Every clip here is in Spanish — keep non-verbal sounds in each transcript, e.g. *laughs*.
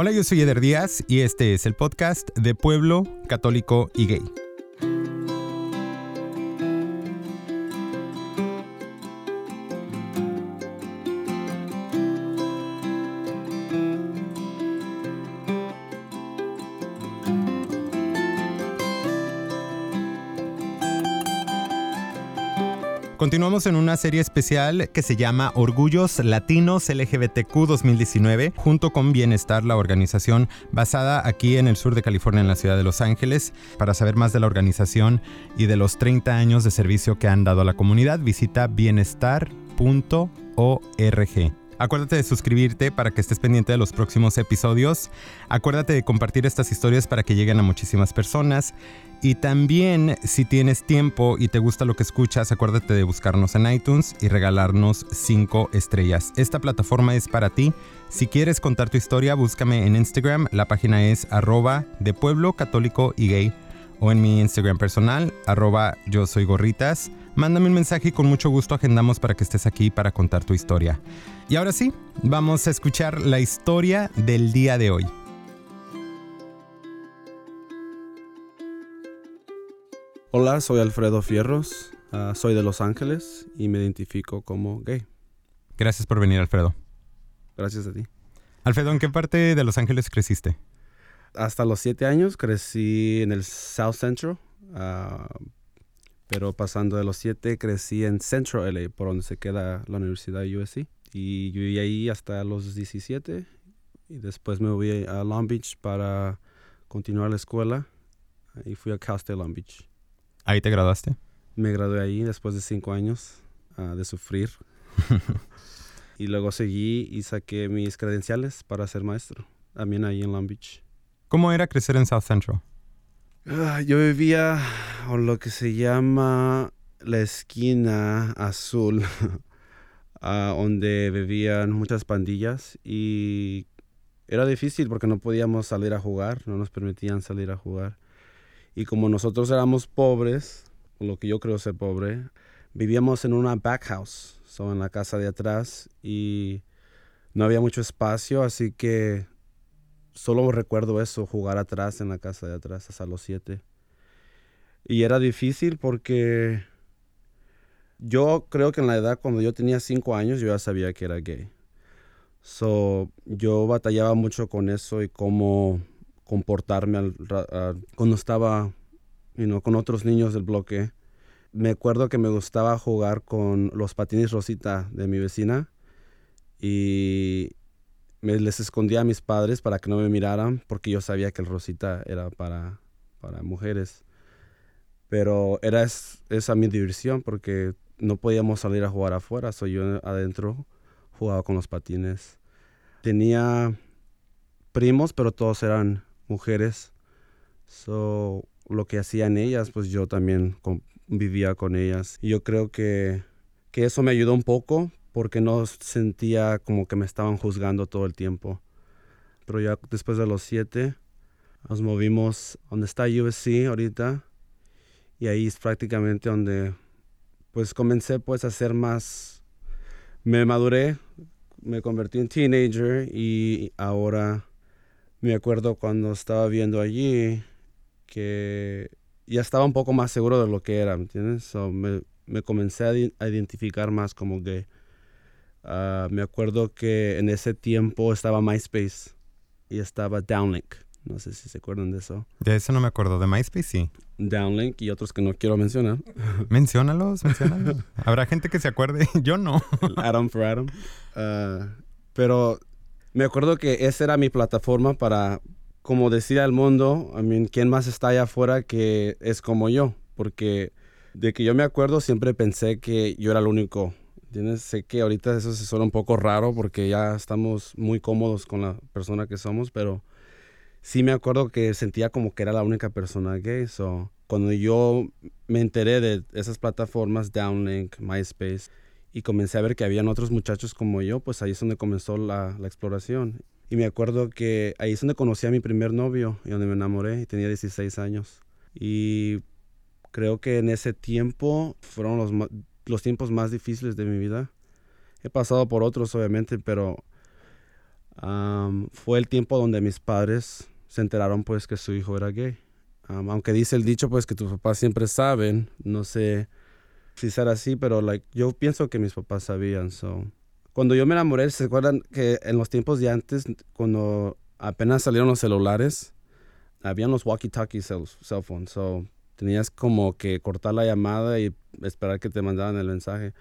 Hola, yo soy Eder Díaz y este es el podcast de Pueblo Católico y Gay. Continuamos en una serie especial que se llama Orgullos Latinos LGBTQ 2019, junto con Bienestar, la organización basada aquí en el sur de California, en la ciudad de Los Ángeles. Para saber más de la organización y de los 30 años de servicio que han dado a la comunidad, visita bienestar.org. Acuérdate de suscribirte para que estés pendiente de los próximos episodios. Acuérdate de compartir estas historias para que lleguen a muchísimas personas. Y también, si tienes tiempo y te gusta lo que escuchas, acuérdate de buscarnos en iTunes y regalarnos 5 estrellas. Esta plataforma es para ti. Si quieres contar tu historia, búscame en Instagram. La página es arroba de pueblo católico y gay. O en mi Instagram personal, arroba yo soy gorritas. Mándame un mensaje y con mucho gusto agendamos para que estés aquí para contar tu historia. Y ahora sí, vamos a escuchar la historia del día de hoy. Hola, soy Alfredo Fierros, uh, soy de Los Ángeles y me identifico como gay. Gracias por venir, Alfredo. Gracias a ti. Alfredo, ¿en qué parte de Los Ángeles creciste? Hasta los siete años crecí en el South Central, uh, pero pasando de los siete crecí en Central LA, por donde se queda la Universidad USC. Y viví ahí hasta los 17 y después me voy a Long Beach para continuar la escuela y fui a Cal State Long Beach. ¿Ahí te graduaste? Me gradué ahí después de cinco años uh, de sufrir. *laughs* y luego seguí y saqué mis credenciales para ser maestro, también ahí en Long Beach. ¿Cómo era crecer en South Central? Uh, yo vivía en lo que se llama la esquina azul. uh, *laughs* donde vivían muchas pandillas y era difícil porque no podíamos salir a jugar, no nos permitían salir a jugar. Y como nosotros éramos pobres, lo que yo creo ser pobre, vivíamos en una back house, so en la casa de atrás y no había mucho espacio, así que solo recuerdo eso, jugar atrás en la casa de atrás hasta los siete. Y era difícil porque yo creo que en la edad cuando yo tenía cinco años yo ya sabía que era gay. So, yo batallaba mucho con eso y cómo comportarme al, cuando estaba you con otros niños del bloque. Me acuerdo que me gustaba jugar con los patines Rosita de mi vecina y me les escondía a mis padres para que no me miraran porque yo sabía que el Rosita era para, para mujeres. Pero era es, esa mi diversión porque no podíamos salir a jugar afuera, soy yo adentro jugaba con los patines. Tenía primos, pero todos eran mujeres. So, lo que hacían ellas, pues yo también vivía con ellas. Y yo creo que, que eso me ayudó un poco porque no sentía como que me estaban juzgando todo el tiempo. Pero ya después de los siete, nos movimos donde está USC ahorita. Y ahí es prácticamente donde pues comencé pues a ser más, me maduré, me convertí en teenager y ahora me acuerdo cuando estaba viendo allí que ya estaba un poco más seguro de lo que era, ¿me entiendes? So me, me, comencé a, a, identificar más como gay. Uh, me acuerdo que en ese tiempo estaba MySpace y estaba Downlink. No sé si se acuerdan de eso. De eso no me acuerdo. De MySpace sí. Downlink y otros que no quiero mencionar. *laughs* Menciónalos, menciónalos. Habrá gente que se acuerde. *laughs* Yo no. Adam for Adam. Uh, pero me acuerdo que esa era mi plataforma para, como decir al mundo, I mean, ¿quién más está allá afuera que es como yo? Porque de que yo me acuerdo siempre pensé que yo era el único. ¿Entiendes? Sé que ahorita eso se suena un poco raro porque ya estamos muy cómodos con la persona que somos, pero sí me acuerdo que sentía como que era la única persona gay. So, cuando yo me enteré de esas plataformas, Downlink, MySpace, y comencé a ver que habían otros muchachos como yo, pues ahí es donde comenzó la, la exploración. Y me acuerdo que ahí es donde conocí a mi primer novio y donde me enamoré y tenía 16 años. Y creo que en ese tiempo fueron los, los tiempos más difíciles de mi vida. He pasado por otros, obviamente, pero fue el tiempo donde mis padres se enteraron pues que su hijo era gay. aunque dice el dicho pues que tus papás siempre saben, no sé si será así, pero like, yo pienso que mis papás sabían. So. Cuando yo me enamoré, ¿se acuerdan que en los tiempos de antes, cuando apenas salieron los celulares, habían los walkie-talkie cell, cell phones? Tenías como que cortar la llamada y esperar que te mandaran el mensaje.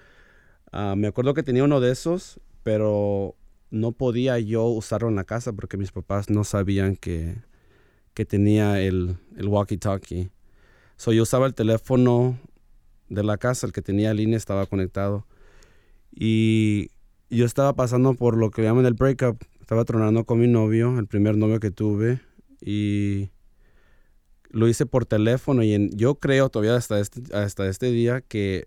Ah, me acuerdo que tenía uno de esos, pero no podía yo usarlo en la casa porque mis papás no sabían que, que tenía el, el walkie-talkie. So, yo usaba el teléfono de la casa, el que tenía línea estaba conectado. Y yo estaba pasando por lo que llaman el breakup. Estaba tronando con mi novio, el primer novio que tuve. Y lo hice por teléfono. Y yo creo todavía hasta este, hasta este día que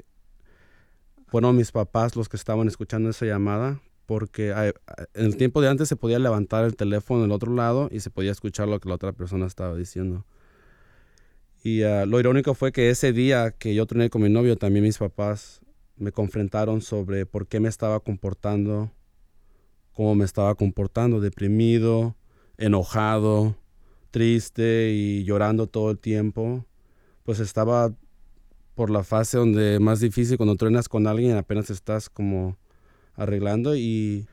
fueron mis papás los que estaban escuchando esa llamada. Porque en el tiempo de antes se podía levantar el teléfono del otro lado y se podía escuchar lo que la otra persona estaba diciendo. Y ah, lo irónico fue que ese día que yo troné con mi novio, también mis papás me confrontaron sobre por qué me estaba comportando, cómo me estaba comportando, deprimido, enojado, triste y llorando todo el tiempo. Pues estaba por la fase donde más difícil cuando truenas con alguien apenas estás como arreglando y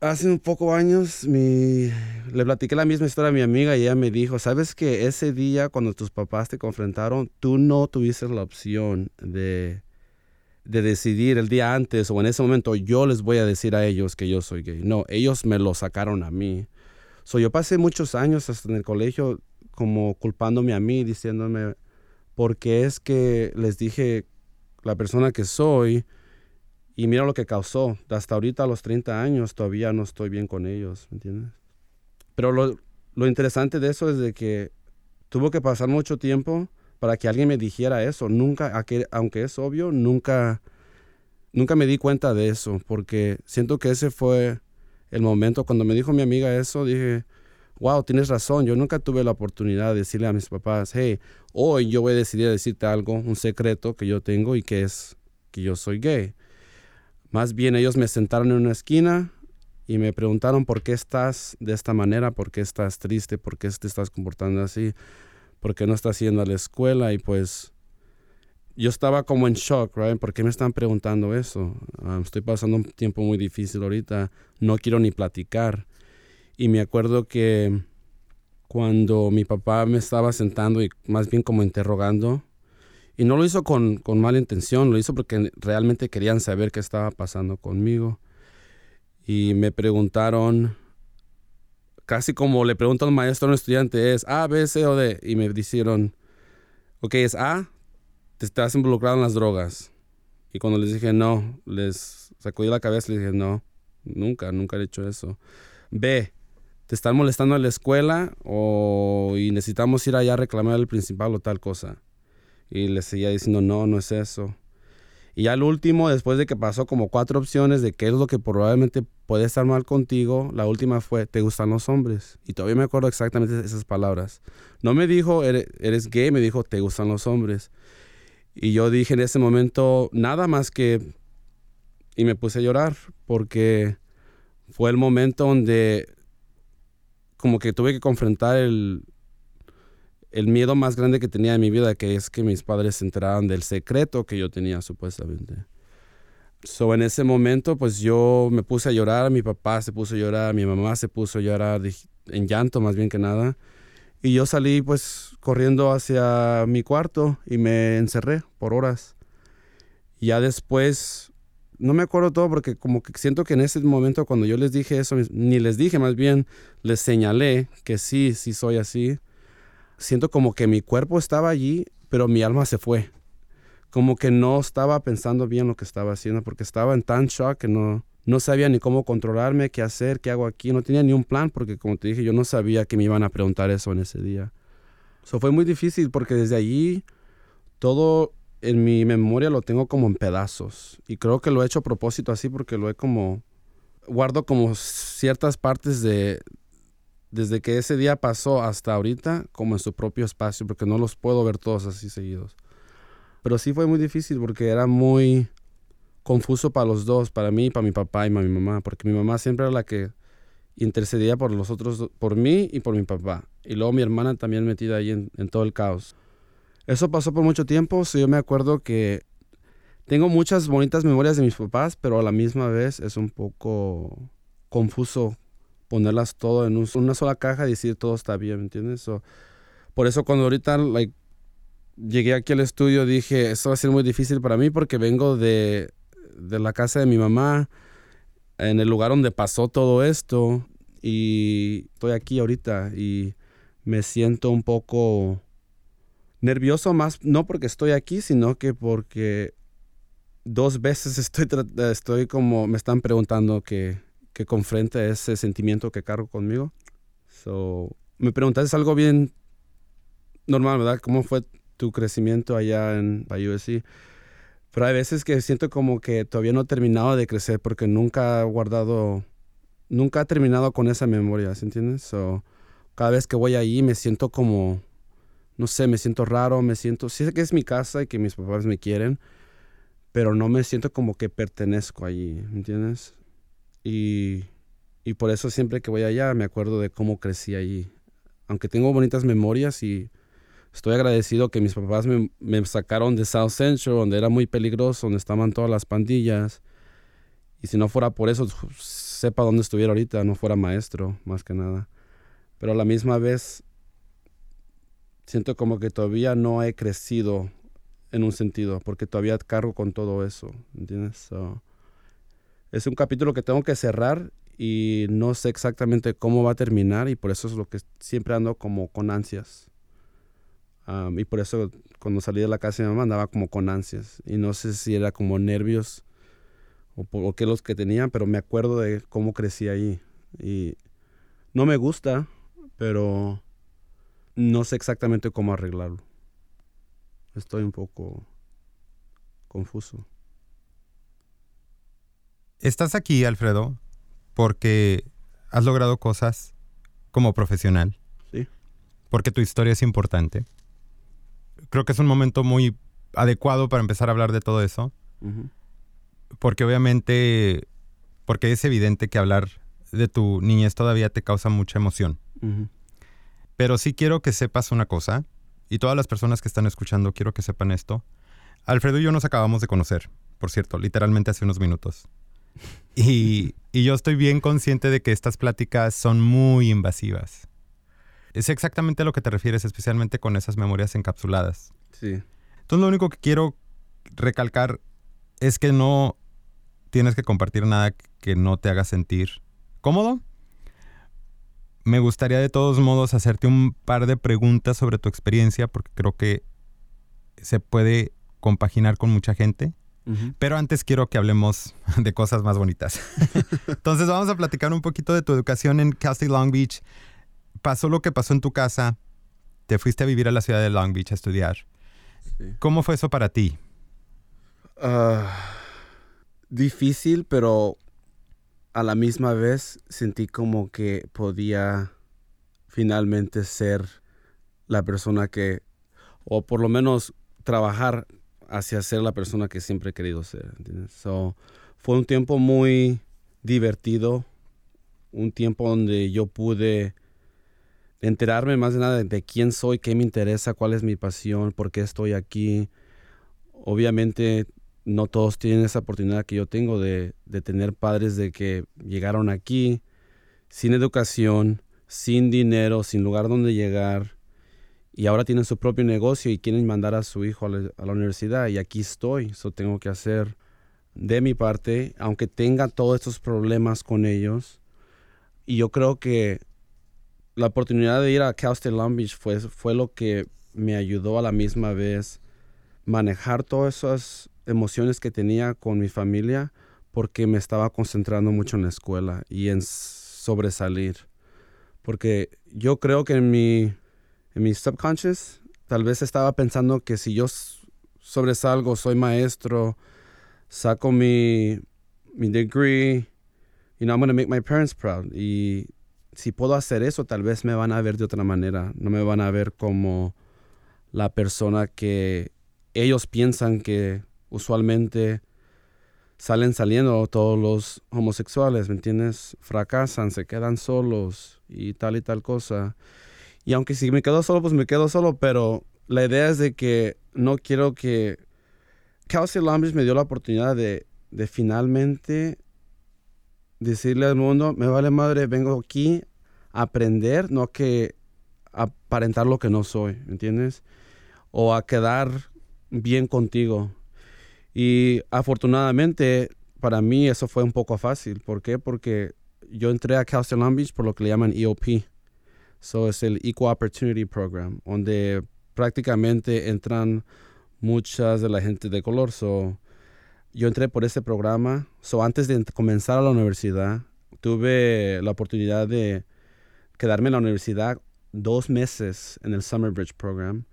Hace un poco años mi, le platiqué la misma historia a mi amiga y ella me dijo, sabes que ese día cuando tus papás te confrontaron, tú no tuviste la opción de, de decidir el día antes o en ese momento yo les voy a decir a ellos que yo soy gay. No, ellos me lo sacaron a mí. So, yo pasé muchos años hasta en el colegio como culpándome a mí, diciéndome, porque es que les dije la persona que soy y mira lo que causó. Hasta ahorita a los 30 años todavía no estoy bien con ellos, ¿me entiendes? Pero lo, lo interesante de eso es de que tuvo que pasar mucho tiempo para que alguien me dijera eso. Nunca, aunque es obvio, nunca, nunca me di cuenta de eso, porque siento que ese fue el momento cuando me dijo mi amiga eso, dije, wow, tienes razón, yo nunca tuve la oportunidad de decirle a mis papás, hey, hoy yo voy a decidir decirte algo, un secreto que yo tengo y que es que yo soy gay. Más bien ellos me sentaron en una esquina y me preguntaron por qué estás de esta manera, por qué estás triste, por qué te estás comportando así, por qué no estás yendo a la escuela y pues yo estaba como en shock, right? ¿Por qué me están preguntando eso? Ah, estoy pasando un tiempo muy difícil ahorita, no quiero ni platicar. Y me acuerdo que cuando mi papá me estaba sentando y más bien como interrogando, y no lo hizo con, con, mala intención, lo hizo porque realmente querían saber qué estaba pasando conmigo. Y me preguntaron, casi como le pregunta un maestro a un estudiante, es A, B, C o D. Y me dijeron, ok, es A, te estás involucrado en las drogas. Y cuando les dije no, les sacudí la cabeza y les dije no, nunca, nunca he hecho eso. B, te están molestando en la escuela o y necesitamos ir allá a reclamar al principal o tal cosa. Y le seguía diciendo, no, no es eso. Y al último, después de que pasó como cuatro opciones de qué es lo que probablemente puede estar mal contigo, la última fue, ¿te gustan los hombres? Y todavía me acuerdo exactamente esas palabras. No me dijo, eres, gay, me dijo, ¿te gustan los hombres? Y yo dije en ese momento, nada más que... Y me puse a llorar porque fue el momento donde como que tuve que confrontar el, el miedo más grande que tenía en mi vida, que es que mis padres se enteraran del secreto que yo tenía supuestamente. So, en ese momento, pues yo me puse a llorar, mi papá se puso a llorar, mi mamá se puso a llorar en llanto más bien que nada. Y yo salí pues corriendo hacia mi cuarto y me encerré por horas. Ya después, no me acuerdo todo porque como que siento que en ese momento cuando yo les dije eso, ni les dije, más bien les señalé que sí, sí soy así siento como que mi cuerpo estaba allí, pero mi alma se fue. Como que no estaba pensando bien lo que estaba haciendo porque estaba en tan shock que no, no sabía ni cómo controlarme, qué hacer, qué hago aquí. No tenía ni un plan porque, como te dije, yo no sabía que me iban a preguntar eso en ese día. Eso fue muy difícil porque desde allí todo en mi memoria lo tengo como en pedazos. Y creo que lo he hecho a propósito así porque lo he como... Guardo como ciertas partes de, desde que ese día pasó hasta ahorita como en su propio espacio, porque no los puedo ver todos así seguidos. Pero sí fue muy difícil porque era muy confuso para los dos, para mí, para mi papá y para mi mamá, porque mi mamá siempre era la que intercedía por los otros, por mí y por mi papá. Y luego mi hermana también metida ahí en, todo el caos. Eso pasó por mucho tiempo, so yo me acuerdo que tengo muchas bonitas memorias de mis papás, pero a la misma vez es un poco confuso ponerlas todo en una sola caja y decir todo está bien, ¿me entiendes? por eso cuando ahorita llegué aquí al estudio dije, esto va a ser muy difícil para mí porque vengo de, de la casa de mi mamá, en el lugar donde pasó todo esto y estoy aquí ahorita y me siento un poco nervioso más no porque estoy aquí sino que porque dos veces *laughs* estoy estoy como me están preguntando que que confrente ese sentimiento que cargo conmigo. So me preguntaste algo bien normal verdad cómo fue tu crecimiento allá en USC pero hay veces que siento como que todavía no he terminado de crecer porque nunca he guardado, nunca he terminado con esa memoria, ¿se entiendes? So, cada vez que voy ahí me siento como, no sé, me siento raro, me siento, sí sé que es mi casa y que mis papás me quieren, pero no me siento como que pertenezco allí, ¿me entiendes? Y, y por eso siempre que voy allá me acuerdo de cómo crecí allí. Aunque tengo bonitas memorias y estoy agradecido que mis papás me, sacaron de South Central, donde era muy peligroso, donde estaban todas las pandillas. Y si no fuera por eso, sepa dónde estuviera ahorita, no fuera maestro, más que nada. Pero a la misma vez, siento como que todavía no he crecido en un sentido, porque todavía cargo con todo eso, ¿entiendes? es un capítulo que tengo que cerrar y no sé exactamente cómo va a terminar y por eso es lo que siempre ando como con ansias y por eso cuando salí de la casa de mi mamá andaba como con ansias. Y no sé si era como nervios o, o qué los que tenían, pero me acuerdo de cómo crecí ahí. Y no me gusta, pero no sé exactamente cómo arreglarlo. Estoy un poco confuso. Estás aquí, Alfredo, porque has logrado cosas como profesional. Sí. Porque tu historia es importante creo que es un momento muy adecuado para empezar a hablar de todo eso. Porque obviamente, porque es evidente que hablar de tu niñez todavía te causa mucha emoción. Pero sí quiero que sepas una cosa, y todas las personas que están escuchando quiero que sepan esto. Alfredo y yo nos acabamos de conocer, por cierto, literalmente hace unos minutos. *laughs* Y, y yo estoy bien consciente de que estas pláticas son muy invasivas. Es exactamente a lo que te refieres, especialmente con esas memorias encapsuladas. Sí. Entonces lo único que quiero recalcar es que no tienes que compartir nada que no te haga sentir cómodo. Me gustaría de todos modos hacerte un par de preguntas sobre tu experiencia porque creo que se puede compaginar con mucha gente. Pero antes quiero que hablemos de cosas más bonitas. *laughs* Entonces vamos a platicar un poquito de tu educación en Castle Long Beach pasó lo que pasó en tu casa, te fuiste a vivir a la ciudad de Long Beach a estudiar. ¿Cómo fue eso para ti? Ah, difícil, pero a la misma vez sentí como que podía finalmente ser la persona que, o por lo menos trabajar hacia ser la persona que siempre he querido ser. fue un tiempo muy divertido, un tiempo donde yo pude enterarme más de nada de quién soy, qué me interesa, cuál es mi pasión, por qué estoy aquí. Obviamente no todos tienen esa oportunidad que yo tengo de, tener padres de que llegaron aquí sin educación, sin dinero, sin lugar donde llegar y ahora tienen su propio negocio y quieren mandar a su hijo a la, universidad y aquí estoy, eso tengo que hacer de mi parte, aunque tenga todos estos problemas con ellos. Y yo creo que la oportunidad de ir a Cal State Long Beach fue, fue lo que me ayudó a la misma vez manejar todas esas emociones que tenía con mi familia porque me estaba concentrando mucho en la escuela y en sobresalir. Porque yo creo que en mi, en mi subconscious tal vez estaba pensando que si yo sobresalgo, soy maestro, saco mi, mi degree, you know, I'm going to make my parents proud. Si puedo hacer eso, tal vez me van a ver de otra manera. No me van a ver como la persona que ellos piensan que usualmente salen saliendo todos los homosexuales, ¿me entiendes? Fracasan, se quedan solos y tal y tal cosa. Y aunque si me quedo solo, pues me quedo solo, pero la idea es de que no quiero que... Kelsey Lambridge me dio la oportunidad de, de finalmente decirle al mundo, me vale madre, vengo aquí aprender, no que aparentar lo que no soy, ¿me entiendes? O a quedar bien contigo. Y afortunadamente para mí eso fue un poco fácil. ¿Por qué? Porque yo entré a Cal Long Beach por lo que le llaman EOP. So es el Equal Opportunity Program, donde prácticamente entran muchas de la gente de color. So, yo entré por ese programa. So, antes de comenzar a la universidad, tuve la oportunidad de quedarme en la universidad dos meses en el Summer Bridge Program.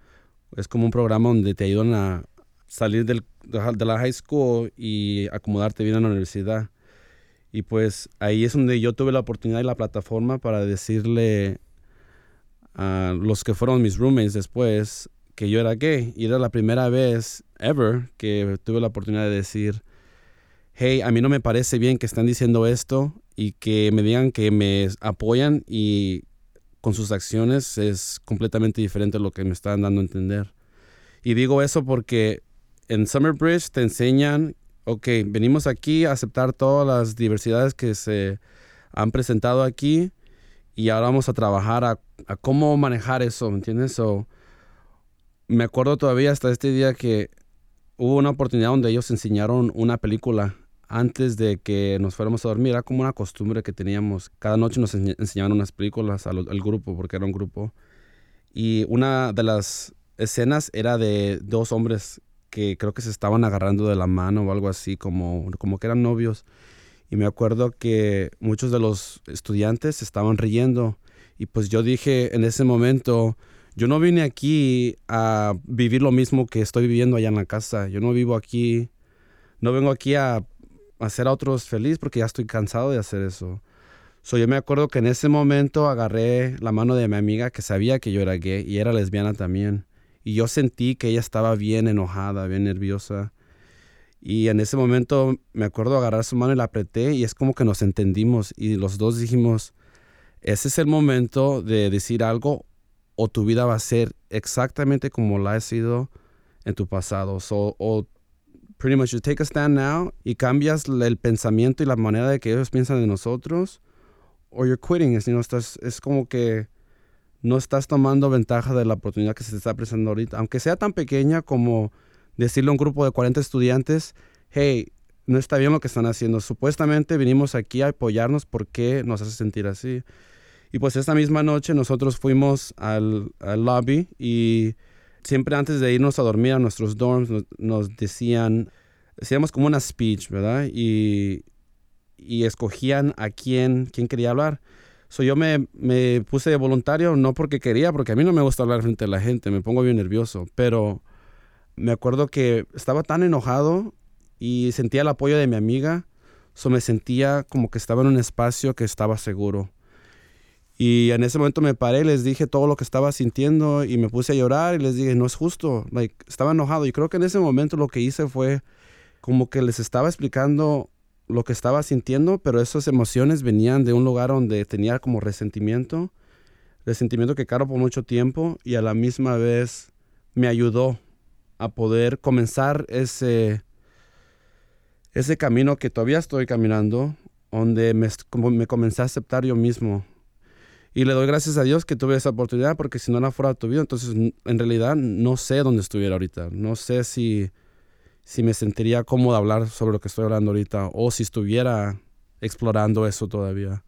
Es como un programa donde te ayudan a salir del, de la high school y acomodarte bien en la universidad. Y pues ahí es donde yo tuve la oportunidad y la plataforma para decirle a los que fueron mis roommates después que yo era gay. Y era la primera vez ever que tuve la oportunidad de decir, hey, a mí no me parece bien que están diciendo esto y que me digan que me apoyan y con sus acciones es completamente diferente a lo que me están dando a entender. Y digo eso porque en Summer Bridge te enseñan, ok, venimos aquí a aceptar todas las diversidades que se han presentado aquí y ahora vamos a trabajar a, cómo manejar eso, ¿me entiendes? So, me acuerdo todavía hasta este día que hubo una oportunidad donde ellos enseñaron una película antes de que nos fuéramos a dormir. Era como una costumbre que teníamos. Cada noche nos enseñaban unas películas al, al, grupo, porque era un grupo. Y una de las escenas era de dos hombres que creo que se estaban agarrando de la mano o algo así, como, como que eran novios. Y me acuerdo que muchos de los estudiantes estaban riendo. Y pues yo dije en ese momento, yo no vine aquí a vivir lo mismo que estoy viviendo allá en la casa. Yo no vivo aquí, no vengo aquí a hacer a otros feliz porque ya estoy cansado de hacer eso. So, yo me acuerdo que en ese momento agarré la mano de mi amiga que sabía que yo era gay y era lesbiana también. Y yo sentí que ella estaba bien enojada, bien nerviosa. Y en ese momento me acuerdo agarrar su mano y la apreté y es como que nos entendimos y los dos dijimos, ese es el momento de decir algo o tu vida va a ser exactamente como la ha sido en tu pasado. O pretty much you take a stand now y cambias el pensamiento y la manera de que ellos piensan de nosotros o you're quitting. Es, estás, es como que no estás tomando ventaja de la oportunidad que se te está presentando ahorita, aunque sea tan pequeña como decirle a un grupo de 40 estudiantes, hey, no está bien lo que están haciendo. Supuestamente vinimos aquí a apoyarnos porque nos hace sentir así. Y pues esta misma noche nosotros fuimos al, lobby y siempre antes de irnos a dormir a nuestros dorms nos, decían, decíamos como una speech, ¿verdad? Y, y escogían a quién, quién quería hablar. So, yo me, me puse de voluntario, no porque quería, porque a mí no me gusta hablar frente a la gente, me pongo bien nervioso, pero me acuerdo que estaba tan enojado y sentía el apoyo de mi amiga, so me sentía como que estaba en un espacio que estaba seguro. Y en ese momento me paré, les dije todo lo que estaba sintiendo y me puse a llorar y les dije, no es justo, like, estaba enojado. Y creo que en ese momento lo que hice fue como que les estaba explicando lo que estaba sintiendo, pero esas emociones venían de un lugar donde tenía como resentimiento, resentimiento que caro por mucho tiempo y a la misma vez me ayudó a poder comenzar ese, ese camino que todavía estoy caminando, donde me, me comencé a aceptar yo mismo. Y le doy gracias a Dios que tuve esa oportunidad, porque si no la fuera tu vida, entonces en realidad no sé dónde estuviera ahorita. No sé si si me sentiría cómodo hablar sobre lo que estoy hablando ahorita o si estuviera explorando eso todavía.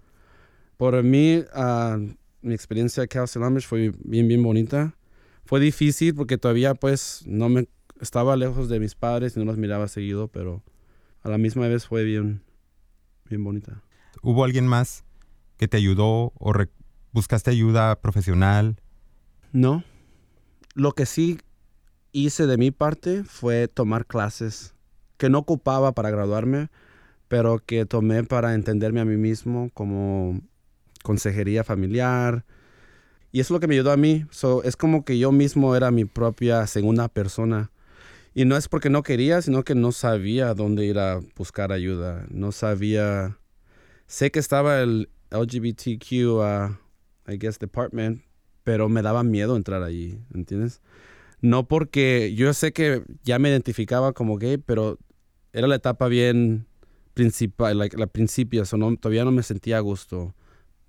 Por mí, uh, mi experiencia aquí en fue bien, bien bonita. Fue difícil porque todavía pues no me estaba lejos de mis padres y no los miraba seguido, pero a la misma vez fue bien, bien bonita. ¿Hubo alguien más que te ayudó o buscaste ayuda profesional? No. Lo que sí hice de mi parte fue tomar clases que no ocupaba para graduarme, pero que tomé para entenderme a mí mismo como consejería familiar. Y eso es lo que me ayudó a mí. es como que yo mismo era mi propia segunda persona. Y no es porque no quería, sino que no sabía dónde ir a buscar ayuda. No sabía. Sé que estaba el LGBTQ, uh, I guess, department, pero me daba miedo entrar allí, ¿entiendes? No porque yo sé que ya me identificaba como gay, pero era la etapa bien principal, la, la principio, todavía no me sentía a gusto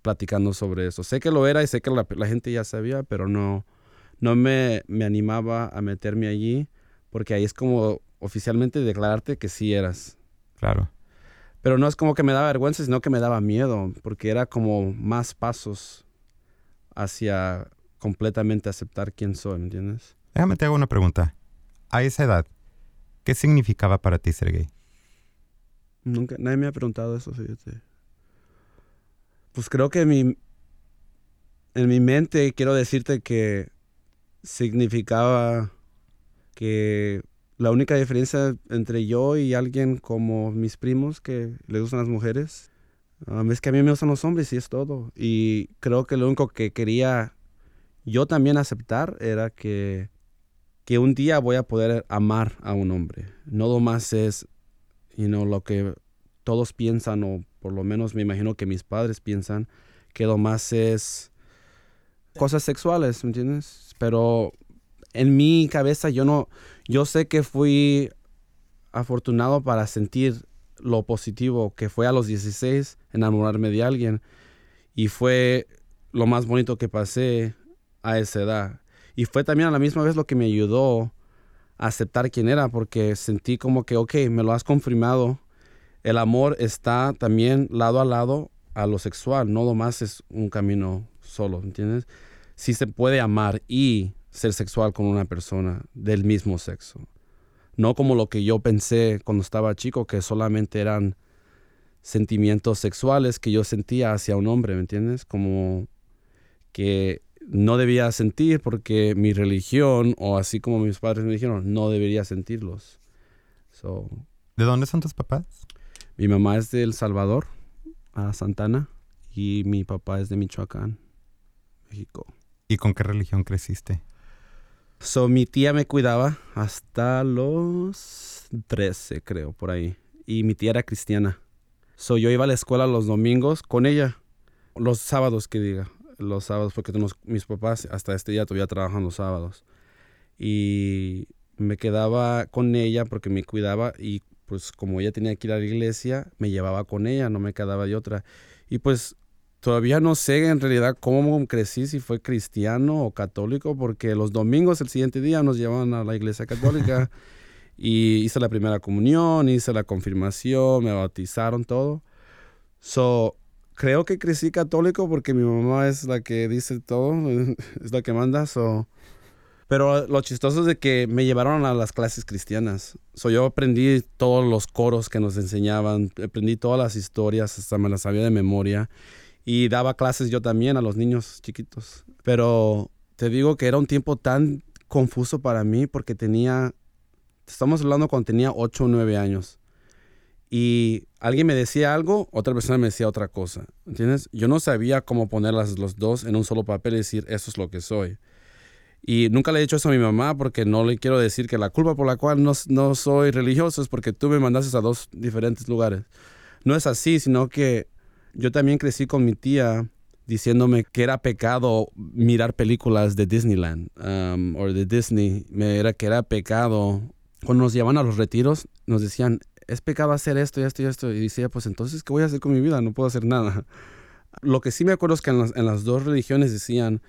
platicando sobre eso. Sé que lo era y sé que la, gente ya sabía, pero no, no me, me, animaba a meterme allí porque ahí es como oficialmente declararte que sí eras. Claro. Pero no es como que me daba vergüenza, sino que me daba miedo, porque era como más pasos hacia completamente aceptar quién soy, ¿me entiendes? Déjame te hago una pregunta. A esa edad, ¿qué significaba para ti ser gay? Nunca, nadie me ha preguntado eso, fíjate. Pues creo que mi, en mi mente quiero decirte que significaba que la única diferencia entre yo y alguien como mis primos que le gustan las mujeres um, es que a mí me gustan los hombres y es todo. Y creo que lo único que quería yo también aceptar era que, que un día voy a poder amar a un hombre. No más es you know, lo que todos piensan, o por lo menos me imagino que mis padres piensan, que lo más es cosas sexuales, ¿me entiendes? Pero en mi cabeza yo no, yo sé que fui afortunado para sentir lo positivo que fue a los 16 enamorarme de alguien y fue lo más bonito que pasé a esa edad. Y fue también a la misma vez lo que me ayudó a aceptar quién era porque sentí como que, ok, me lo has confirmado el amor está también lado a lado a lo sexual, no más es un camino solo, ¿entiendes? Sí se puede amar y ser sexual con una persona del mismo sexo. No como lo que yo pensé cuando estaba chico, que solamente eran sentimientos sexuales que yo sentía hacia un hombre, ¿me entiendes? Como que no debía sentir porque mi religión, o así como mis padres me dijeron, no debería sentirlos. ¿De dónde son tus papás? Mi mamá es de El Salvador, a Santana, y mi papá es de Michoacán, México. ¿Y con qué religión creciste? So, mi tía me cuidaba hasta los 13, creo, por ahí. Y mi tía era cristiana. So, yo iba a la escuela los domingos con ella. Los sábados, que diga. Los sábados, porque tenemos, mis papás hasta este día todavía trabajan los sábados. Y me quedaba con ella porque me cuidaba y pues como ella tenía que ir a la iglesia, me llevaba con ella, no me quedaba de otra. Y pues todavía no sé en realidad cómo crecí, si fue cristiano o católico, porque los domingos el siguiente día nos llevaban a la iglesia católica *laughs* y hice la primera comunión, hice la confirmación, me bautizaron, todo. So, creo que crecí católico porque mi mamá es la que dice todo, *laughs* es la que manda, so pero lo chistoso es de que me llevaron a las clases cristianas. So, yo aprendí todos los coros que nos enseñaban, aprendí todas las historias, hasta me las sabía de memoria. Y daba clases yo también a los niños chiquitos. Pero te digo que era un tiempo tan confuso para mí porque tenía, estamos hablando cuando tenía 8 o 9 años. Y alguien me decía algo, otra persona me decía otra cosa. ¿Entiendes? Yo no sabía cómo poner los dos en un solo papel y decir, eso es lo que soy. Y nunca le he dicho eso a mi mamá porque no le quiero decir que la culpa por la cual no, no soy religioso es porque tú me mandaste a dos diferentes lugares. No es así, sino que yo también crecí con mi tía diciéndome que era pecado mirar películas de Disneyland um, o de Disney. Me era que era pecado. Cuando nos llevaban a los retiros, nos decían, es pecado hacer esto y esto y esto. Y decía, pues entonces, ¿qué voy a hacer con mi vida? No puedo hacer nada. *laughs* Lo que sí me acuerdo es que en las dos religiones decían,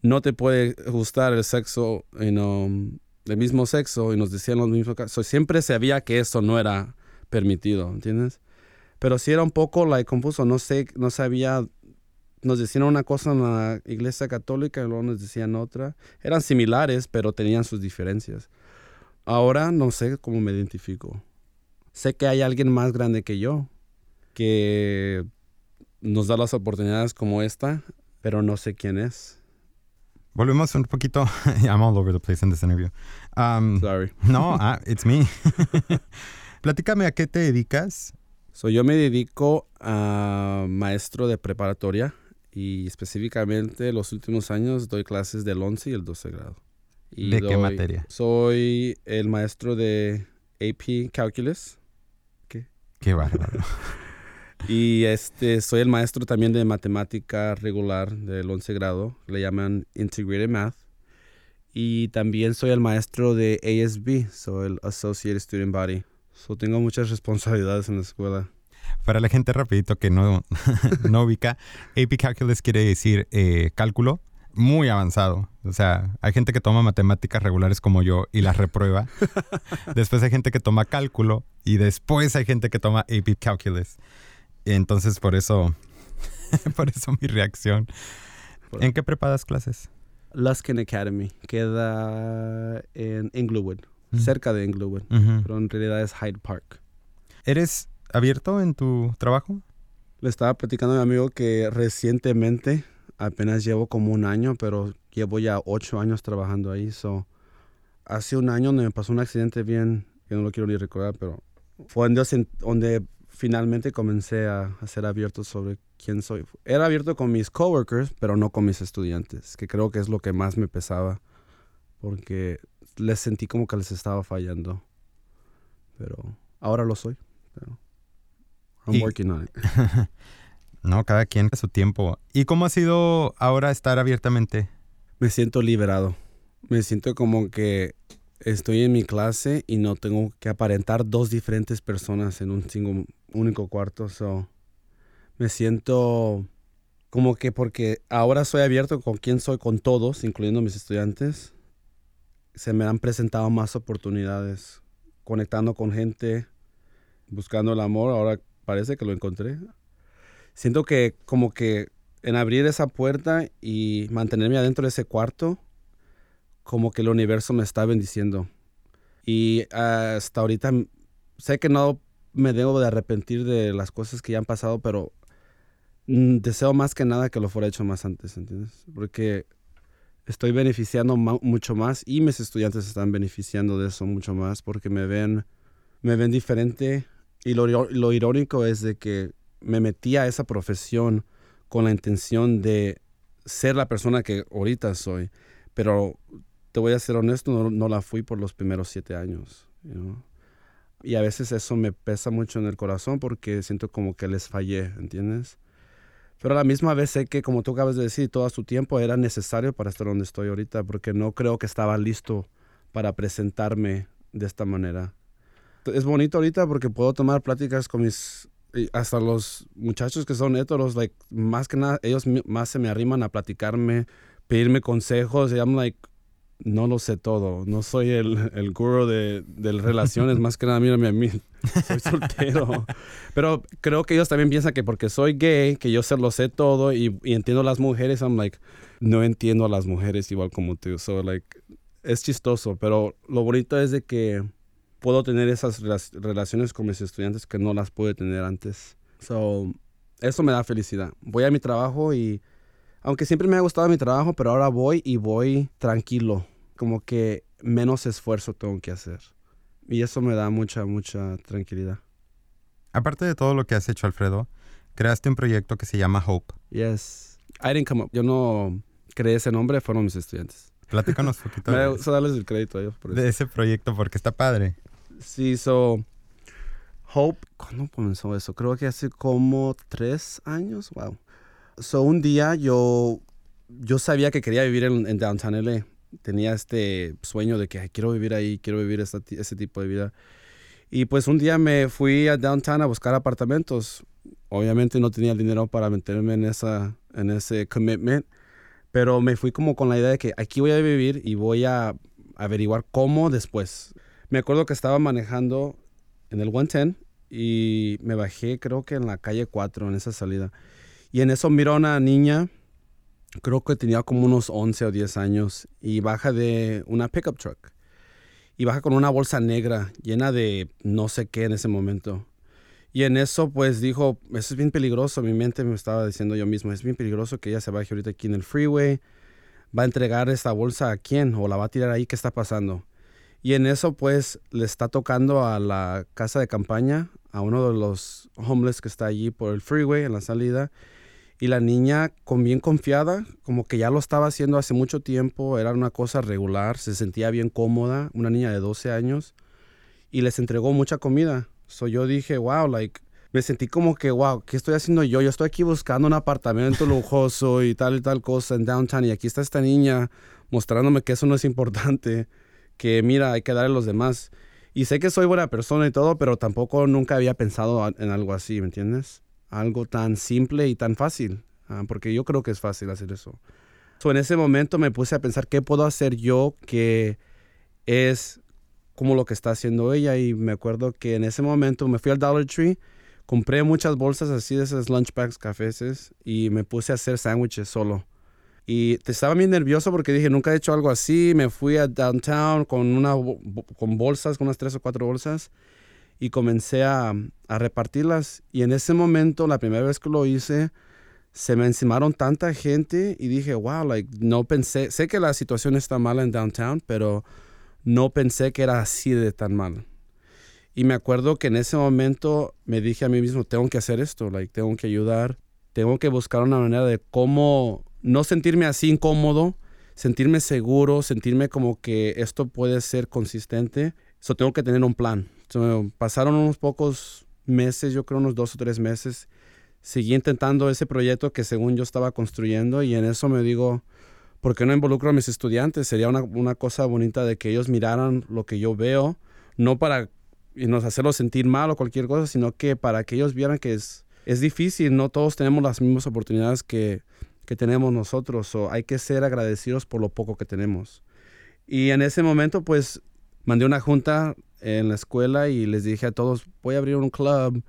no te puede gustar el sexo you know, del mismo sexo y nos decían los mismos casos. siempre sabía que eso no era permitido, ¿entiendes? Pero sí era un poco like, confuso, no sé, no sabía, nos decían una cosa en la iglesia católica y luego nos decían otra. Eran similares, pero tenían sus diferencias. Ahora no sé cómo me identifico. Sé que hay alguien más grande que yo que nos da las oportunidades como esta, pero no sé quién es. Volvemos un poquito. *laughs* I'm all over the place in this interview. Um, Sorry. No, uh, it's me. *laughs* *laughs* Platícame a qué te dedicas. So, yo me dedico a maestro de preparatoria y específicamente los últimos años doy clases del 11 y el 12 grado. Y ¿De qué doy- materia? Soy el maestro de AP Calculus Qué bárbaro. *laughs* *laughs* y este soy el maestro también de matemática regular del 11 grado, le llaman Integrated Math. Y también soy el maestro de ASB, soy el Associate Student Body. So tengo muchas responsabilidades en la escuela. Para la gente rapidito que no, *laughs* no ubica, AP Calculus quiere decir eh, cálculo muy avanzado. O sea, hay gente que toma matemáticas regulares como yo y las reprueba. *laughs* después hay gente que toma cálculo y después hay gente que toma AP Calculus. Entonces, por eso, *laughs* por eso mi reacción. ¿En qué preparas clases? Luskin Academy queda en Inglewood, Mm. cerca de Inglewood, Ujú. pero en realidad es Hyde Park. ¿Eres abierto en tu trabajo? Le estaba platicando a mi amigo que recientemente, apenas llevo como un año, pero llevo ya ocho años trabajando ahí. So, hace un año me pasó un accidente bien, que no lo quiero ni recordar, pero fue donde, donde finalmente comencé a, a ser abierto sobre quién soy. Era abierto con mis coworkers, pero no con mis estudiantes, que creo que es lo que más me pesaba, porque les sentí como que les estaba fallando. Pero ahora lo soy. Pero I'm Y- working on it. *laughs* No, cada quien a su tiempo. ¿Y cómo ha sido ahora estar abiertamente? Me siento liberado. Me siento como que estoy en mi clase y no tengo que aparentar dos diferentes personas en un single- único cuarto. So, me siento como que porque ahora soy abierto con quien soy, con todos, incluyendo mis estudiantes, se me han presentado más oportunidades, conectando con gente, buscando el amor. Ahora parece que lo encontré. Siento que como que en abrir esa puerta y mantenerme adentro de ese cuarto, como que el universo me está bendiciendo. Y hasta ahorita sé que no me debo de arrepentir de las cosas que ya han pasado, pero mm, deseo más que nada que lo fuera hecho más antes, ¿entiendes? Porque estoy beneficiando mucho más y mis estudiantes están beneficiando de eso mucho más porque me ven, me ven diferente. Y lo, irónico es de que me metí a esa profesión con la intención de ser la persona que ahorita soy. Pero te voy a ser honesto, no, la fui por los primeros siete años. Y a veces eso me pesa mucho en el corazón porque siento como que les fallé, ¿entiendes? Pero a la misma vez sé que, como tú acabas de decir, todo su tiempo era necesario para estar donde estoy ahorita porque no creo que estaba listo para presentarme de esta manera. Es bonito ahorita porque puedo tomar pláticas con mis hasta los muchachos que son heteros, like, más que nada, ellos más se me arriman a platicarme, pedirme consejos, y I'm like, no lo sé todo, no soy el, el gurú de, de relaciones, más que nada, mírame a mí, *laughs* soy soltero. Pero creo que ellos también piensan que porque soy gay, que yo se lo sé todo y, y entiendo a las mujeres, I'm like, no entiendo a las mujeres igual como tú, so like, es chistoso, pero lo bonito es de que puedo tener esas rela- relaciones con mis estudiantes que no las pude tener antes. So, eso me da felicidad. Voy a mi trabajo y, aunque siempre me ha gustado mi trabajo, pero ahora voy y voy tranquilo, como que menos esfuerzo tengo que hacer. Y eso me da mucha, mucha tranquilidad. Aparte de todo lo que has hecho, Alfredo, creaste un proyecto que se llama Hope. Yes. I didn't come up. Yo no creé ese nombre, fueron mis estudiantes. Platícanos un poquito *laughs* Me gusta darles el crédito a ellos por eso. de ese proyecto porque está padre. Sí, so Hope, ¿cuándo comenzó eso? Creo que hace como tres años, wow. So un día yo, yo sabía que quería vivir en, en Downtown LA. Tenía este sueño de que "Ay, quiero vivir ahí, quiero vivir esta ese tipo de vida. Y pues un día me fui a Downtown a buscar apartamentos. Obviamente no tenía el dinero para meterme en, esa, en ese commitment, pero me fui como con la idea de que aquí voy a vivir y voy a averiguar cómo después. Me acuerdo que estaba manejando en el 110 y me bajé creo que en la calle 4 en esa salida. Y en eso miro a una niña, creo que tenía como unos 11 o 10 años, y baja de una pickup truck. Y baja con una bolsa negra llena de no sé qué en ese momento. Y en eso pues dijo, eso es bien peligroso. Mi mente me estaba diciendo yo mismo, es bien peligroso que ella se baje ahorita aquí en el freeway. ¿Va a entregar esta bolsa a quién? ¿O la va a tirar ahí? ¿Qué está pasando? Y en eso, pues, le está tocando a la casa de campaña, a uno de los homeless que está allí por el freeway en la salida. Y la niña, con bien confiada, como que ya lo estaba haciendo hace mucho tiempo, era una cosa regular, se sentía bien cómoda, una niña de 12 años, y les entregó mucha comida. So yo dije, wow, like, me sentí como que, wow, ¿qué estoy haciendo yo? Yo estoy aquí buscando un apartamento lujoso y tal y tal cosa en downtown, y aquí está esta niña mostrándome que eso no es importante, que mira, hay que darle a los demás. Y sé que soy buena persona y todo, pero tampoco nunca había pensado en algo así, ¿me entiendes? Algo tan simple y tan fácil, ah, porque yo creo que es fácil hacer eso. So, en ese momento me puse a pensar qué puedo hacer yo que es como lo que está haciendo ella y me acuerdo que en ese momento me fui al Dollar Tree, compré muchas bolsas así de esas lunch bags cafés y me puse a hacer sándwiches solo. Y estaba bien nervioso porque dije, nunca he hecho algo así. Me fui a downtown con, una, con bolsas, con unas tres o cuatro bolsas, y comencé a, a repartirlas. Y en ese momento, la primera vez que lo hice, se me encimaron tanta gente y dije, wow, like, no pensé, sé que la situación está mala en downtown, pero no pensé que era así de tan mal. Y me acuerdo que en ese momento me dije a mí mismo, tengo que hacer esto, like, tengo que ayudar, tengo que buscar una manera de cómo no sentirme así incómodo, sentirme seguro, sentirme como que esto puede ser consistente. Eso tengo que tener un plan. Pasaron unos pocos meses, yo creo unos dos o tres meses. Seguí intentando ese proyecto que según yo estaba construyendo y en eso me digo, ¿por qué no involucro a mis estudiantes? Sería una, una cosa bonita de que ellos miraran lo que yo veo, no para y nos hacerlos sentir mal o cualquier cosa, sino que para que ellos vieran que es, es difícil, no todos tenemos las mismas oportunidades que, que tenemos nosotros. O hay que ser agradecidos por lo poco que tenemos. Y en ese momento, pues, mandé una junta en la escuela y les dije a todos, voy a abrir un club.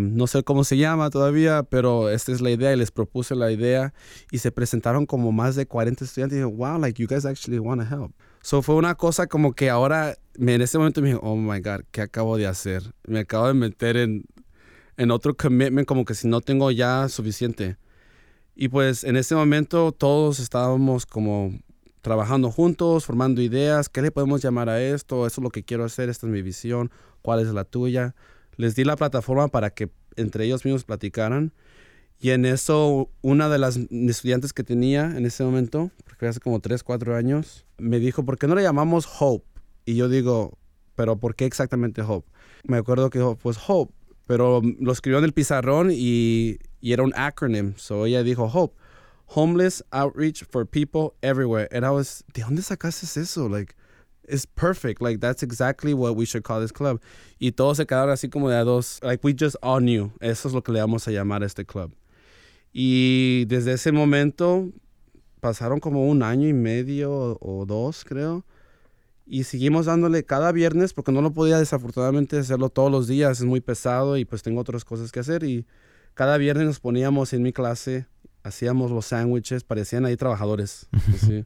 no sé cómo se llama todavía, pero esta es la idea y les propuse la idea y se presentaron como más de 40 estudiantes y dije, wow, like you guys actually want to help. So fue una cosa como que ahora, en ese momento me dije, oh my God, ¿qué acabo de hacer? Me acabo de meter en, en otro commitment como que si no tengo ya suficiente. Y pues en ese momento todos estábamos como trabajando juntos, formando ideas, ¿qué le podemos llamar a esto? Eso es lo que quiero hacer, esta es mi visión, ¿cuál es la tuya? Les di la plataforma para que entre ellos mismos platicaran. Y en eso, una de las estudiantes que tenía en ese momento, porque hace como 3, 4 años, me dijo, ¿por qué no le llamamos Hope? Y yo digo, ¿pero por qué exactamente Hope? Me acuerdo que dijo, pues Hope, pero lo escribió en el pizarrón y y era un acronym. So ella dijo HOPE, Homeless Outreach for People Everywhere. And I was, ¿de dónde sacaste eso? Like, it's perfect. Like, that's exactly what we should call this club. Y todos se quedaron así como de a dos. Like, we just all knew. Eso es lo que le vamos a llamar a este club. Y desde ese momento pasaron como un año y medio o dos, creo. Y seguimos dándole cada viernes porque no lo podía desafortunadamente hacerlo todos los días. Es muy pesado y pues tengo otras cosas que hacer. Y cada viernes nos poníamos en mi clase, hacíamos los sándwiches, parecían ahí trabajadores. *laughs*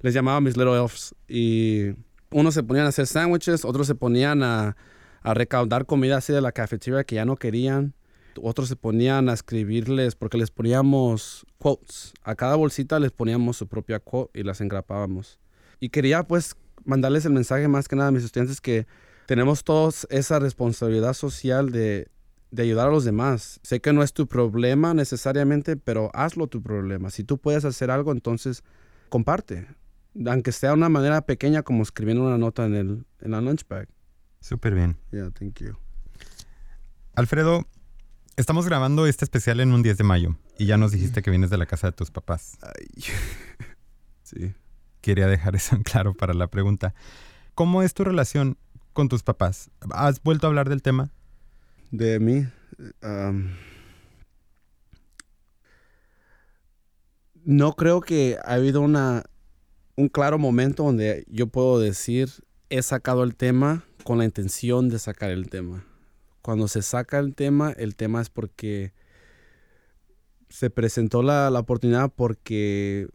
Les llamaba mis little elves. Y unos se ponían a hacer sándwiches, otros se ponían a, a recaudar comida así de la cafetería que ya no querían. Otros se ponían a escribirles porque les poníamos quotes. A cada bolsita les poníamos su propia quote y las engrapábamos. Y quería pues mandarles el mensaje más que nada a mis estudiantes que tenemos todos esa responsabilidad social de de ayudar a los demás. Sé que no es tu problema necesariamente, pero hazlo tu problema. Si tú puedes hacer algo, entonces comparte. Aunque sea una manera pequeña como escribiendo una nota en, el, en la lunch bag. Súper bien. Yeah, thank you. Alfredo, estamos grabando este especial en un 10 de mayo y ya nos dijiste que vienes de la casa de tus papás. *laughs* sí. Quería dejar eso en claro para la pregunta. ¿Cómo es tu relación con tus papás? ¿Has vuelto a hablar del tema? De mí. no creo que ha habido una, un claro momento donde yo puedo decir he sacado el tema con la intención de sacar el tema. Cuando se saca el tema, el tema es porque se presentó la, la oportunidad porque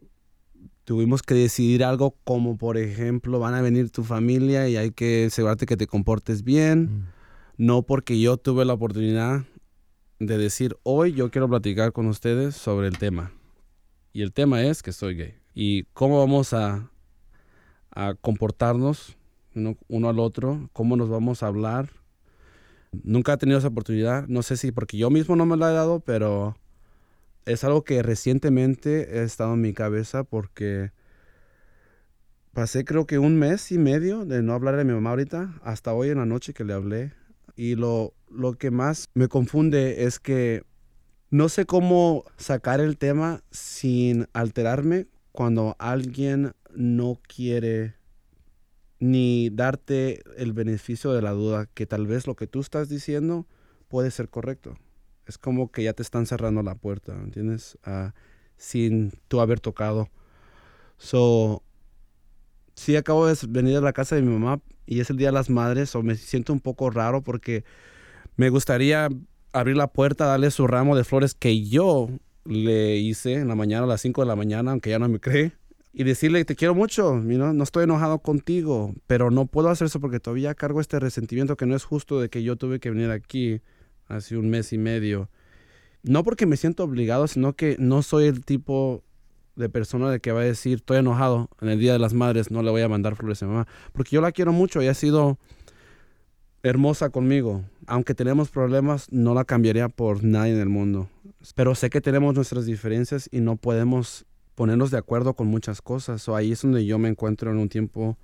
tuvimos que decidir algo como por ejemplo van a venir tu familia y hay que asegurarte que te comportes bien. Mm no porque yo tuve la oportunidad de decir, hoy yo quiero platicar con ustedes sobre el tema. Y el tema es que soy gay. Y cómo vamos a, comportarnos uno, al otro, cómo nos vamos a hablar. Nunca he tenido esa oportunidad. No sé si porque yo mismo no me la he dado, pero es algo que recientemente he estado en mi cabeza porque pasé creo que un mes y medio de no hablar de mi mamá ahorita, hasta hoy en la noche que le hablé. Y lo, lo que más me confunde es que no sé cómo sacar el tema sin alterarme cuando alguien no quiere ni darte el beneficio de la duda que tal vez lo que tú estás diciendo puede ser correcto. Es como que ya te están cerrando la puerta, ¿entiendes? Ah, sin tú haber tocado. So, sí acabo de venir a la casa de mi mamá y es el Día de las Madres, o me siento un poco raro porque me gustaría abrir la puerta, darle su ramo de flores que yo le hice en la mañana a las 5 de la mañana, aunque ya no me cree y decirle, te quiero mucho, no estoy enojado contigo, pero no puedo hacer eso porque todavía cargo este resentimiento que no es justo de que yo tuve que venir aquí hace un mes y medio. No porque me siento obligado, sino que no soy el tipo de persona de que va a decir, estoy enojado en el Día de las Madres, no le voy a mandar flores a mi mamá, porque yo la quiero mucho y ha sido hermosa conmigo. Aunque tenemos problemas, no la cambiaría por nadie en el mundo. Pero sé que tenemos nuestras diferencias y no podemos ponernos de acuerdo con muchas cosas. O ahí es donde yo me encuentro en un tiempo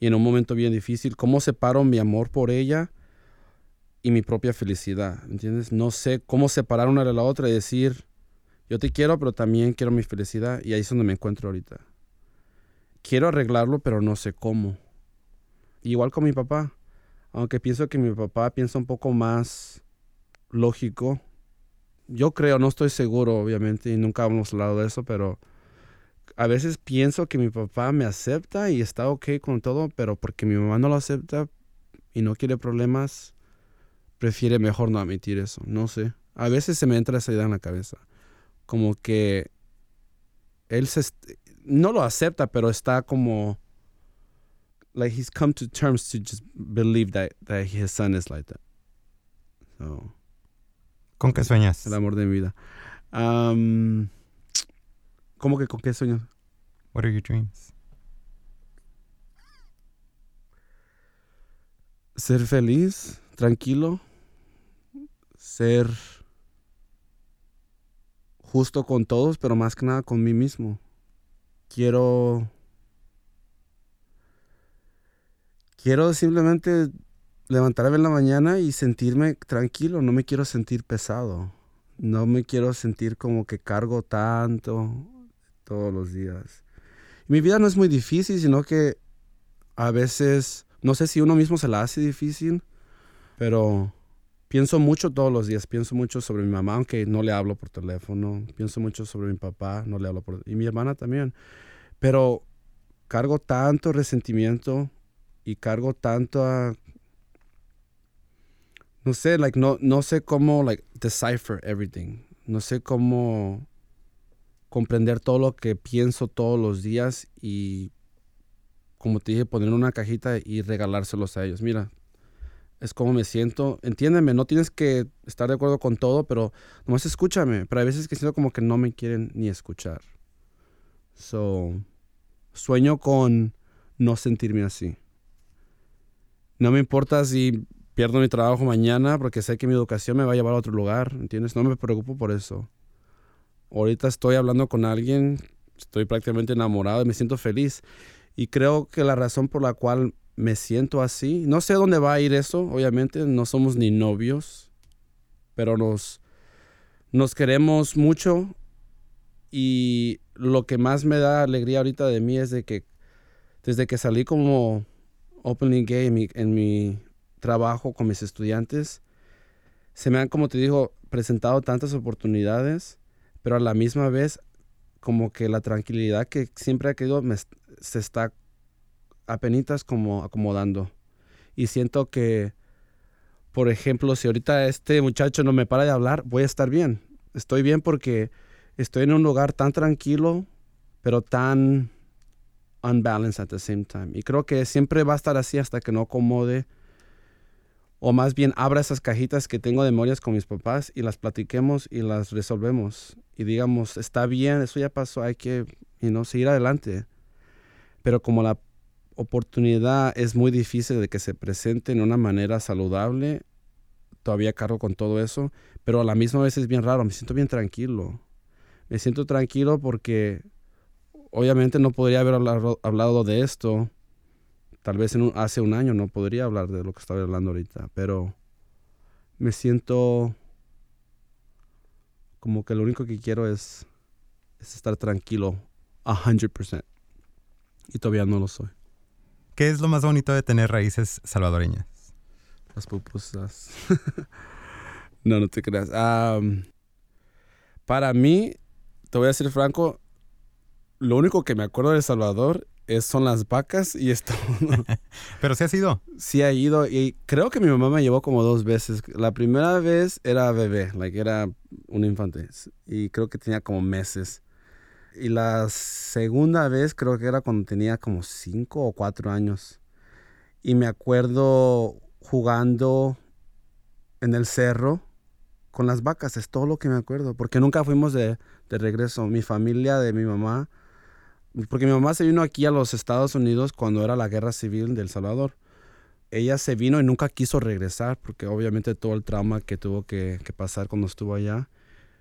y en un momento bien difícil. ¿Cómo separo mi amor por ella y mi propia felicidad? ¿Entiendes? No sé cómo separar una de la otra y decir, yo te quiero, pero también quiero mi felicidad. Y ahí es donde me encuentro ahorita. Quiero arreglarlo, pero no sé cómo. Igual con mi papá. Aunque pienso que mi papá piensa un poco más lógico. Yo creo, no estoy seguro, obviamente, y nunca hemos hablado de eso, pero a veces pienso que mi papá me acepta y está ok con todo, pero porque mi mamá no lo acepta y no quiere problemas, prefiere mejor no admitir eso. No sé. A veces se me entra esa idea en la cabeza. Como que él se no lo acepta, pero está como like he's come to terms to just believe that, that his son is like that. So, ¿Con qué sueñas? El amor de mi vida. Um, ¿Cómo que con qué sueños? What are your dreams? Ser feliz, tranquilo, ser justo con todos, pero más que nada con mí mismo. Quiero quiero simplemente levantarme en la mañana y sentirme tranquilo, no me quiero sentir pesado. No me quiero sentir como que cargo tanto todos los días. mi vida no es muy difícil, sino que a veces, no sé si uno mismo se la hace difícil, pero pienso mucho todos los días. Pienso mucho sobre mi mamá, aunque no le hablo por teléfono. Pienso mucho sobre mi papá, no le hablo por... Y mi hermana también. Pero cargo tanto resentimiento y cargo tanto. No sé, like, no, no sé cómo, like, decipher everything. No sé cómo comprender todo lo que pienso todos los días y, como te dije, poner una cajita y regalárselos a ellos. Mira, es como me siento. Entiéndeme, no tienes que estar de acuerdo con todo, pero nomás escúchame. Pero hay veces que siento como que no me quieren ni escuchar. So, sueño con no sentirme así. No me importa si pierdo mi trabajo mañana porque sé que mi educación me va a llevar a otro lugar, ¿entiendes? No me preocupo por eso ahorita estoy hablando con alguien, estoy prácticamente enamorado y me siento feliz. Y creo que la razón por la cual me siento así, no sé dónde va a ir eso, obviamente, no somos ni novios, pero nos, nos queremos mucho y lo que más me da alegría ahorita de mí es de que desde que salí como opening gay en mi, trabajo con mis estudiantes, se me han, como te digo, presentado tantas oportunidades pero a la misma vez como que la tranquilidad que siempre ha querido se está apenas como acomodando. Y siento que, por ejemplo, si ahorita este muchacho no me para de hablar, voy a estar bien. Estoy bien porque estoy en un lugar tan tranquilo, pero tan unbalanced at the same time. Y creo que siempre va a estar así hasta que no acomode o más bien abra esas cajitas que tengo de memorias con mis papás y las platiquemos y las resolvemos y digamos, está bien, eso ya pasó, hay que you seguir adelante. Pero como la oportunidad es muy difícil de que se presente en una manera saludable, todavía cargo con todo eso, pero a la misma vez es bien raro, me siento bien tranquilo. me siento tranquilo porque obviamente no podría haber hablado, de esto. Tal vez hace un año no podría hablar de lo que estoy hablando ahorita, pero me siento como que lo único que quiero es, es estar tranquilo a 100%. Y todavía no lo soy. ¿Qué es lo más bonito de tener raíces salvadoreñas? Las pupusas. *laughs* no, no te creas. para mí, te voy a decir franco, lo único que me acuerdo de El Salvador es, son las vacas y esto. *laughs* Pero sí has ido. Sí ha ido y creo que mi mamá me llevó como dos veces. La primera vez era bebé, like era un infante y creo que tenía como meses. Y la segunda vez creo que era cuando tenía como cinco o cuatro años. Y me acuerdo jugando en el cerro con las vacas, es todo lo que me acuerdo, porque nunca fuimos de, de regreso. Mi familia de mi mamá porque mi mamá se vino aquí a los Estados Unidos cuando era la guerra civil del Salvador. Ella se vino y nunca quiso regresar porque obviamente todo el trauma que tuvo que, pasar cuando estuvo allá.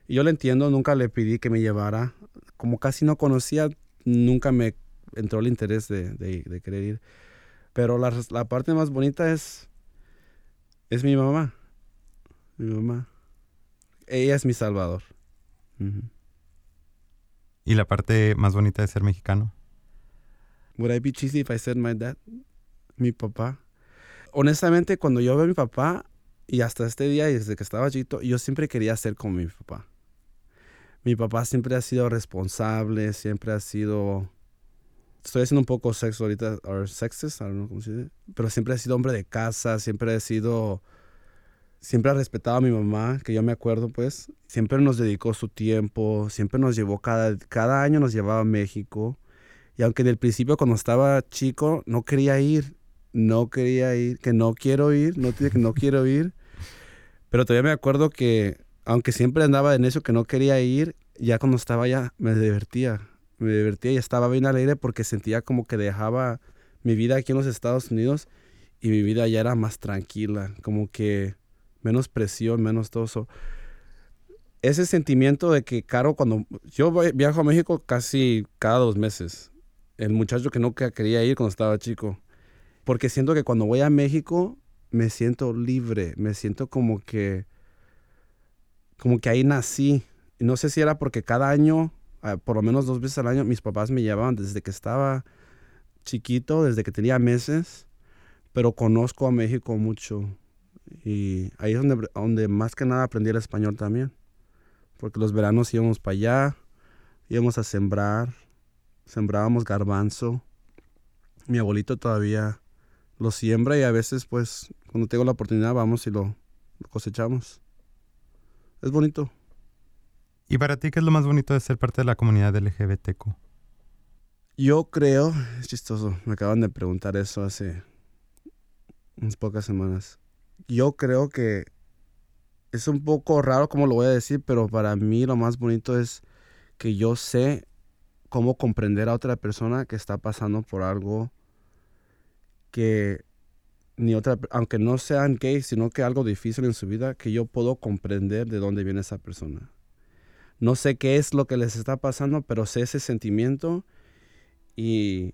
Y yo le entiendo, nunca le pedí que me llevara. Como casi no conocía, nunca me entró el interés de, de, querer ir. Pero la, la, parte más bonita es, es mi mamá. Mi mamá. Ella es mi salvador. ¿Y la parte más bonita de ser mexicano? Would I be cheesy if I said my dad? Mi papá. Honestamente, cuando yo veo a mi papá, y hasta este día, desde que estaba chiquito, yo siempre quería ser como mi papá. Mi papá siempre ha sido responsable, siempre ha sido... Estoy haciendo un poco sexo ahorita, o don't know cómo se dice. Pero siempre ha sido hombre de casa, siempre ha sido siempre ha respetado a mi mamá, que yo me acuerdo pues, siempre nos dedicó su tiempo, siempre nos llevó, cada, cada año nos llevaba a México. Y aunque en el principio cuando estaba chico no quería ir, no quería ir, que no quiero ir, no que no quiero ir, pero todavía me acuerdo que aunque siempre andaba en eso que no quería ir, ya cuando estaba allá me divertía, me divertía y estaba bien alegre porque sentía como que dejaba mi vida aquí en los Estados Unidos y mi vida ya era más tranquila, como que menos presión, menos todo eso. Ese sentimiento de que, Caro, cuando yo viajo a México casi cada dos meses, el muchacho que no quería ir cuando estaba chico, porque siento que cuando voy a México me siento libre, me siento como que, como que ahí nací. No sé si era porque cada año, ah, por lo menos dos veces al año, mis papás me llevaban desde que estaba chiquito, desde que tenía meses, pero conozco a México mucho. Y ahí es donde, donde más que nada aprendí el español también. Porque los veranos íbamos para allá, íbamos a sembrar, sembrábamos garbanzo. Mi abuelito todavía lo siembra y a veces pues cuando tengo la oportunidad vamos y lo, cosechamos. Es bonito. ¿Y para ti qué es lo más bonito de ser parte de la comunidad LGBTQ? Yo creo, es chistoso, me acaban de preguntar eso hace unas pocas semanas yo creo que es un poco raro como lo voy a decir, pero para mí lo más bonito es que yo sé cómo comprender a otra persona que está pasando por algo que ni otra, aunque no sean gays, sino que algo difícil en su vida, que yo puedo comprender de dónde viene esa persona. No sé qué es lo que les está pasando, pero sé ese sentimiento y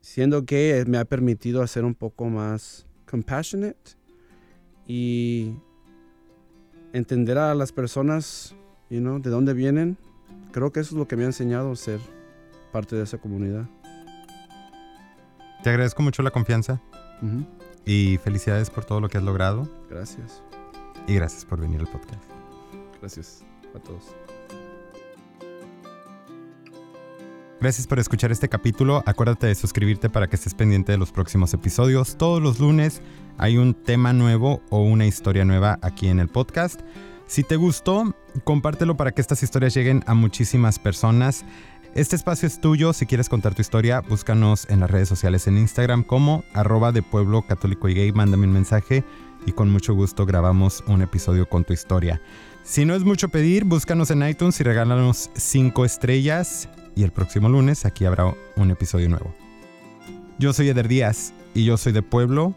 siendo gay me ha permitido hacer un poco más compassionate y entender a las personas, you know, de dónde vienen. Creo que eso es lo que me ha enseñado ser parte de esa comunidad. Te agradezco mucho la confianza y felicidades por todo lo que has logrado. Gracias. Y gracias por venir al podcast. Gracias a todos. Gracias por escuchar este capítulo. Acuérdate de suscribirte para que estés pendiente de los próximos episodios. Todos los lunes hay un tema nuevo o una historia nueva aquí en el podcast. Si te gustó, compártelo para que estas historias lleguen a muchísimas personas. Este espacio es tuyo. Si quieres contar tu historia, búscanos en las redes sociales en Instagram como arroba de pueblo católico y gay. Mándame un mensaje y con mucho gusto grabamos un episodio con tu historia. Si no es mucho pedir, búscanos en iTunes y regálanos 5 estrellas y el próximo lunes aquí habrá un episodio nuevo. Yo soy Eder Díaz y yo soy de pueblo,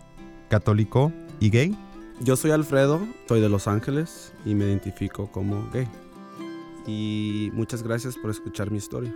católico y gay. Yo soy Alfredo, soy de Los Ángeles y me identifico como gay. Y muchas gracias por escuchar mi historia.